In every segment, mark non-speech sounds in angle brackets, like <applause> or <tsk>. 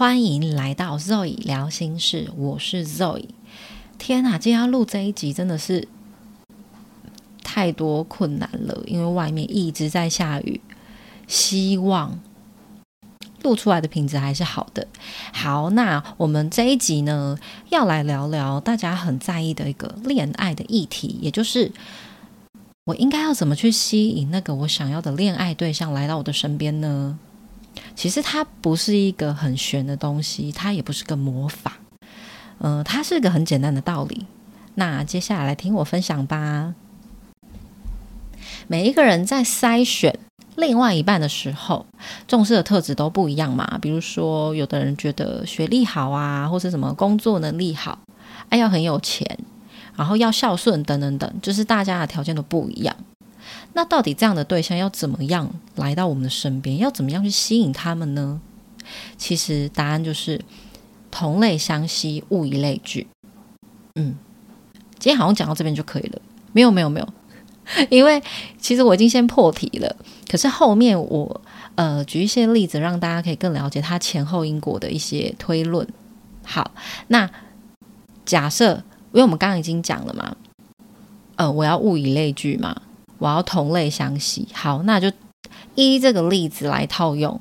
欢迎来到 Zoe 聊心事，我是 Zoe。天哪，今天要录这一集真的是太多困难了，因为外面一直在下雨。希望录出来的品质还是好的。好，那我们这一集呢，要来聊聊大家很在意的一个恋爱的议题，也就是我应该要怎么去吸引那个我想要的恋爱对象来到我的身边呢？其实它不是一个很玄的东西，它也不是个魔法，嗯，它是个很简单的道理。那接下来来听我分享吧。每一个人在筛选另外一半的时候，重视的特质都不一样嘛。比如说，有的人觉得学历好啊，或是什么工作能力好，哎，要很有钱，然后要孝顺等等等，就是大家的条件都不一样。那到底这样的对象要怎么样来到我们的身边？要怎么样去吸引他们呢？其实答案就是同类相吸，物以类聚。嗯，今天好像讲到这边就可以了。没有，没有，没有，<laughs> 因为其实我已经先破题了。可是后面我呃举一些例子，让大家可以更了解它前后因果的一些推论。好，那假设因为我们刚刚已经讲了嘛，呃，我要物以类聚嘛。我要同类相吸，好，那就依这个例子来套用。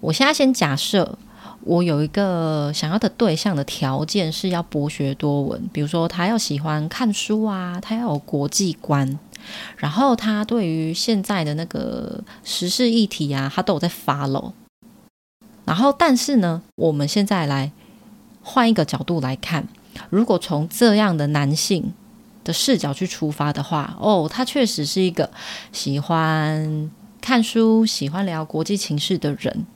我现在先假设我有一个想要的对象的条件是要博学多闻，比如说他要喜欢看书啊，他要有国际观，然后他对于现在的那个时事议题啊，他都有在 follow。然后，但是呢，我们现在来换一个角度来看，如果从这样的男性。的视角去出发的话，哦，他确实是一个喜欢看书、喜欢聊国际情势的人。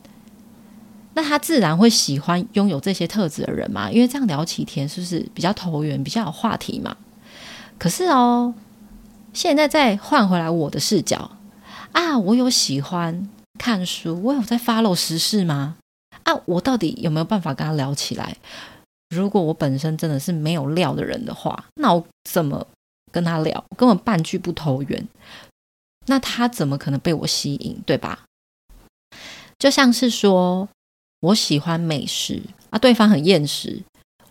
那他自然会喜欢拥有这些特质的人嘛？因为这样聊起天是不是比较投缘、比较有话题嘛？可是哦，现在再换回来我的视角啊，我有喜欢看书，我有在 follow 时事吗？啊，我到底有没有办法跟他聊起来？如果我本身真的是没有料的人的话，那我怎么跟他聊？根本半句不投缘，那他怎么可能被我吸引？对吧？就像是说我喜欢美食啊，对方很厌食，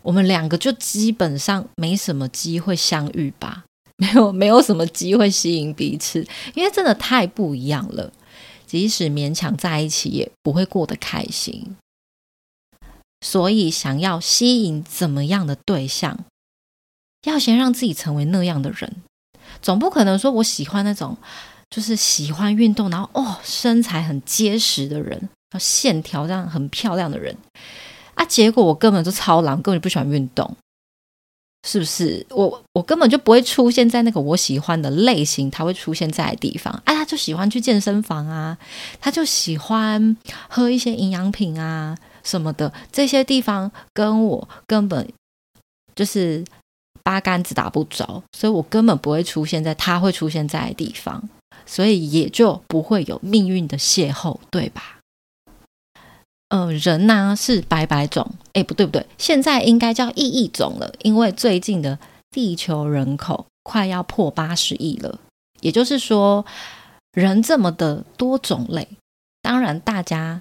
我们两个就基本上没什么机会相遇吧？<laughs> 没有，没有什么机会吸引彼此，因为真的太不一样了。即使勉强在一起，也不会过得开心。所以，想要吸引怎么样的对象，要先让自己成为那样的人。总不可能说我喜欢那种就是喜欢运动，然后哦身材很结实的人，要线条这样很漂亮的人啊。结果我根本就超懒，根本就不喜欢运动，是不是？我我根本就不会出现在那个我喜欢的类型，他会出现在的地方。啊，他就喜欢去健身房啊，他就喜欢喝一些营养品啊。什么的这些地方跟我根本就是八竿子打不着，所以我根本不会出现在他会出现在的地方，所以也就不会有命运的邂逅，对吧？呃，人呢是百百种，哎，不对不对，现在应该叫亿亿种了，因为最近的地球人口快要破八十亿了，也就是说人这么的多种类，当然大家。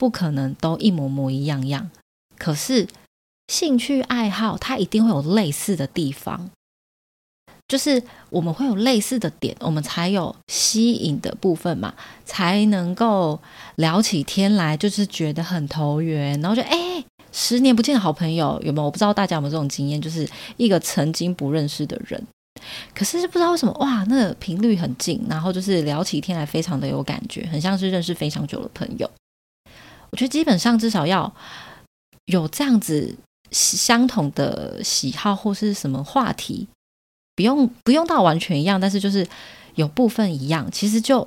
不可能都一模模一样样，可是兴趣爱好它一定会有类似的地方，就是我们会有类似的点，我们才有吸引的部分嘛，才能够聊起天来，就是觉得很投缘，然后就哎，十年不见的好朋友有没有？我不知道大家有没有这种经验，就是一个曾经不认识的人，可是不知道为什么哇，那个频率很近，然后就是聊起天来非常的有感觉，很像是认识非常久的朋友。我觉得基本上至少要有这样子相同的喜好或是什么话题，不用不用到完全一样，但是就是有部分一样，其实就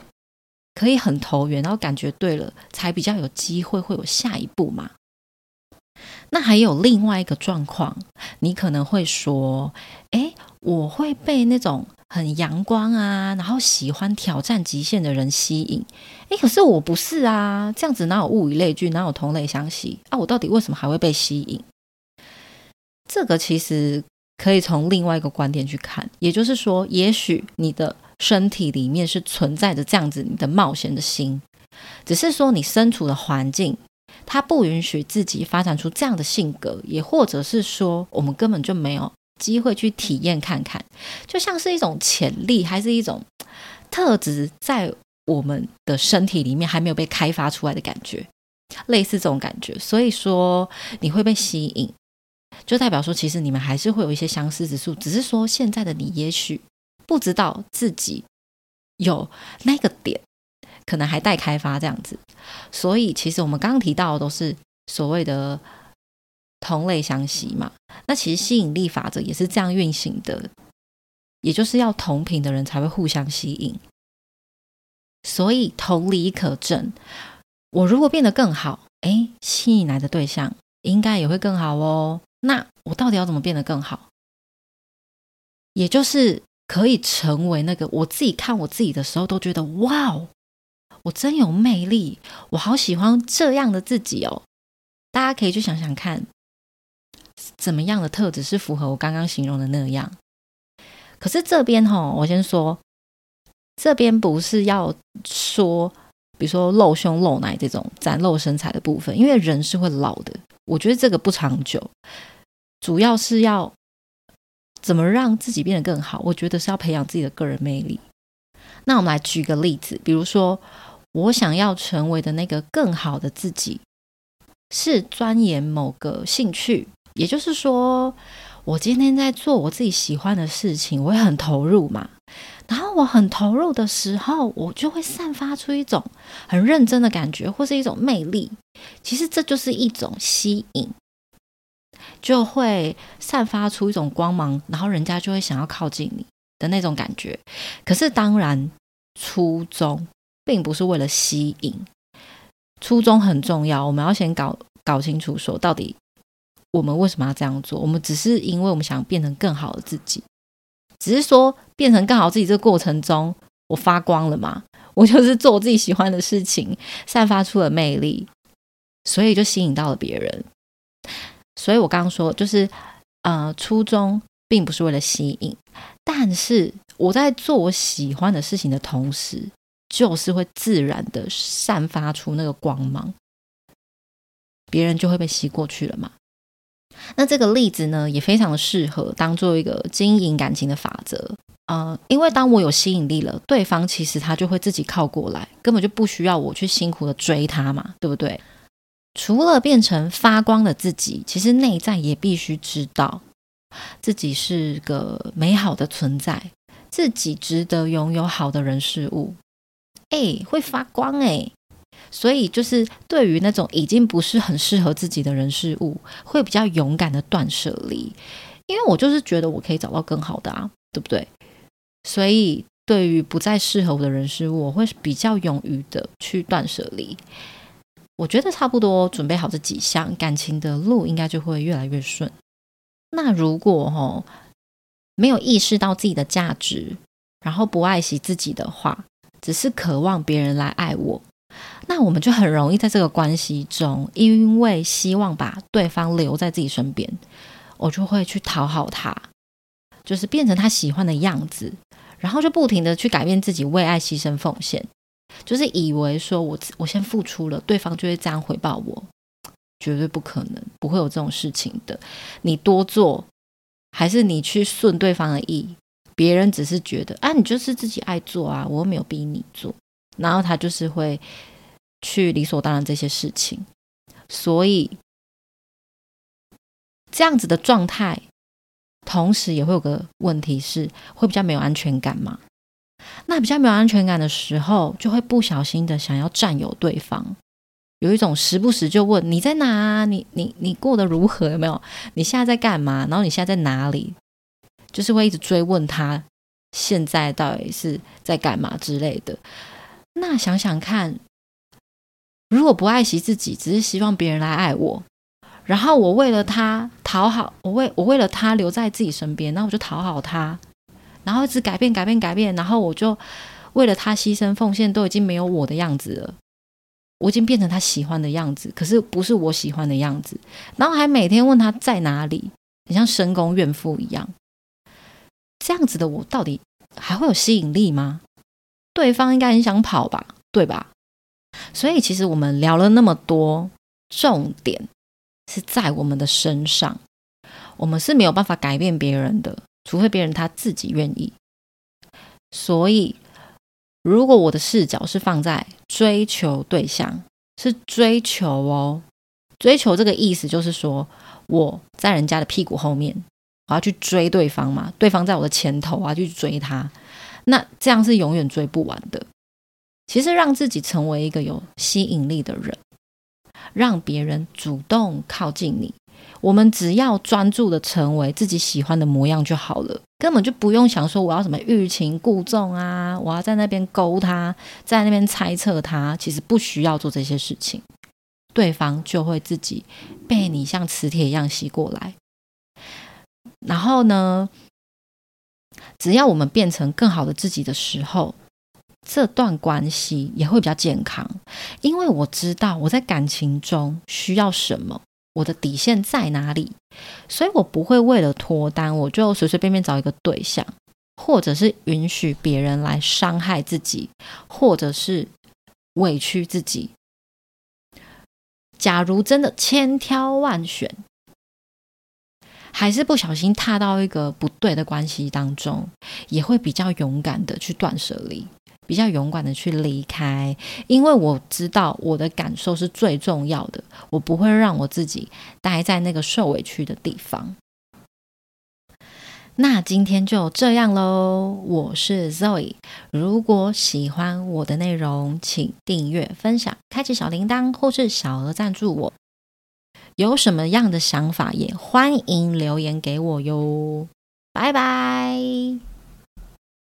可以很投缘，然后感觉对了，才比较有机会会有下一步嘛。那还有另外一个状况，你可能会说，哎，我会被那种。很阳光啊，然后喜欢挑战极限的人吸引。诶，可是我不是啊，这样子哪有物以类聚，哪有同类相吸啊？我到底为什么还会被吸引？这个其实可以从另外一个观点去看，也就是说，也许你的身体里面是存在着这样子你的冒险的心，只是说你身处的环境他不允许自己发展出这样的性格，也或者是说，我们根本就没有机会去体验看看，就像是一种潜力，还是一种 <tsk> 特质，在我们的身体里面还没有被开发出来的感觉，类似这种感觉。所以说，你会被吸引，就代表说，其实你们还是会有一些相似之处，只是说现在的你也许不知道自己有那个点。可能还待开发这样子，所以其实我们刚刚提到的都是所谓的同类相吸嘛。那其实吸引力法则也是这样运行的，也就是要同频的人才会互相吸引。所以同理可证，我如果变得更好，哎，吸引来的对象应该也会更好哦。那我到底要怎么变得更好？也就是可以成为那个我自己看我自己的时候都觉得哇哦。我真有魅力，我好喜欢这样的自己哦！大家可以去想想看，怎么样的特质是符合我刚刚形容的那样。可是这边哈，我先说，这边不是要说，比如说露胸露奶这种展露身材的部分，因为人是会老的，我觉得这个不长久。主要是要怎么让自己变得更好，我觉得是要培养自己的个人魅力。那我们来举个例子，比如说。我想要成为的那个更好的自己，是钻研某个兴趣，也就是说，我今天在做我自己喜欢的事情，我会很投入嘛。然后我很投入的时候，我就会散发出一种很认真的感觉，或是一种魅力。其实这就是一种吸引，就会散发出一种光芒，然后人家就会想要靠近你的那种感觉。可是当然，初衷。并不是为了吸引，初衷很重要。我们要先搞搞清楚，说到底我们为什么要这样做？我们只是因为我们想变成更好的自己，只是说变成更好自己这个过程中，我发光了嘛？我就是做我自己喜欢的事情，散发出了魅力，所以就吸引到了别人。所以我刚刚说，就是呃，初衷并不是为了吸引，但是我在做我喜欢的事情的同时。就是会自然的散发出那个光芒，别人就会被吸过去了嘛。那这个例子呢，也非常的适合当做一个经营感情的法则呃，因为当我有吸引力了，对方其实他就会自己靠过来，根本就不需要我去辛苦的追他嘛，对不对？除了变成发光的自己，其实内在也必须知道自己是个美好的存在，自己值得拥有好的人事物。哎，会发光哎，所以就是对于那种已经不是很适合自己的人事物，会比较勇敢的断舍离，因为我就是觉得我可以找到更好的啊，对不对？所以对于不再适合我的人事物，我会比较勇于的去断舍离。我觉得差不多准备好这几项，感情的路应该就会越来越顺。那如果哦没有意识到自己的价值，然后不爱惜自己的话，只是渴望别人来爱我，那我们就很容易在这个关系中，因为希望把对方留在自己身边，我就会去讨好他，就是变成他喜欢的样子，然后就不停的去改变自己，为爱牺牲奉献，就是以为说我我先付出了，对方就会这样回报我，绝对不可能，不会有这种事情的。你多做，还是你去顺对方的意？别人只是觉得啊，你就是自己爱做啊，我又没有逼你做，然后他就是会去理所当然这些事情，所以这样子的状态，同时也会有个问题是，会比较没有安全感嘛？那比较没有安全感的时候，就会不小心的想要占有对方，有一种时不时就问你在哪，啊你你你过得如何？有没有？你现在在干嘛？然后你现在在哪里？就是会一直追问他现在到底是在干嘛之类的。那想想看，如果不爱惜自己，只是希望别人来爱我，然后我为了他讨好，我为我为了他留在自己身边，那我就讨好他，然后一直改变改变改变，然后我就为了他牺牲奉献，都已经没有我的样子了，我已经变成他喜欢的样子，可是不是我喜欢的样子，然后还每天问他在哪里，很像深宫怨妇一样。这样子的我到底还会有吸引力吗？对方应该很想跑吧，对吧？所以其实我们聊了那么多，重点是在我们的身上，我们是没有办法改变别人的，除非别人他自己愿意。所以，如果我的视角是放在追求对象，是追求哦，追求这个意思就是说我在人家的屁股后面，我要去追对方嘛，对方在我的前头啊，去追他，那这样是永远追不完的。其实，让自己成为一个有吸引力的人，让别人主动靠近你。我们只要专注的成为自己喜欢的模样就好了，根本就不用想说我要什么欲擒故纵啊，我要在那边勾他，在那边猜测他。其实不需要做这些事情，对方就会自己被你像磁铁一样吸过来。然后呢，只要我们变成更好的自己的时候。这段关系也会比较健康，因为我知道我在感情中需要什么，我的底线在哪里，所以我不会为了脱单，我就随随便便找一个对象，或者是允许别人来伤害自己，或者是委屈自己。假如真的千挑万选，还是不小心踏到一个不对的关系当中，也会比较勇敢的去断舍离。比较勇敢的去离开，因为我知道我的感受是最重要的，我不会让我自己待在那个受委屈的地方。那今天就这样喽，我是 Zoe。如果喜欢我的内容，请订阅、分享、开启小铃铛，或是小额赞助我。有什么样的想法，也欢迎留言给我哟。拜拜。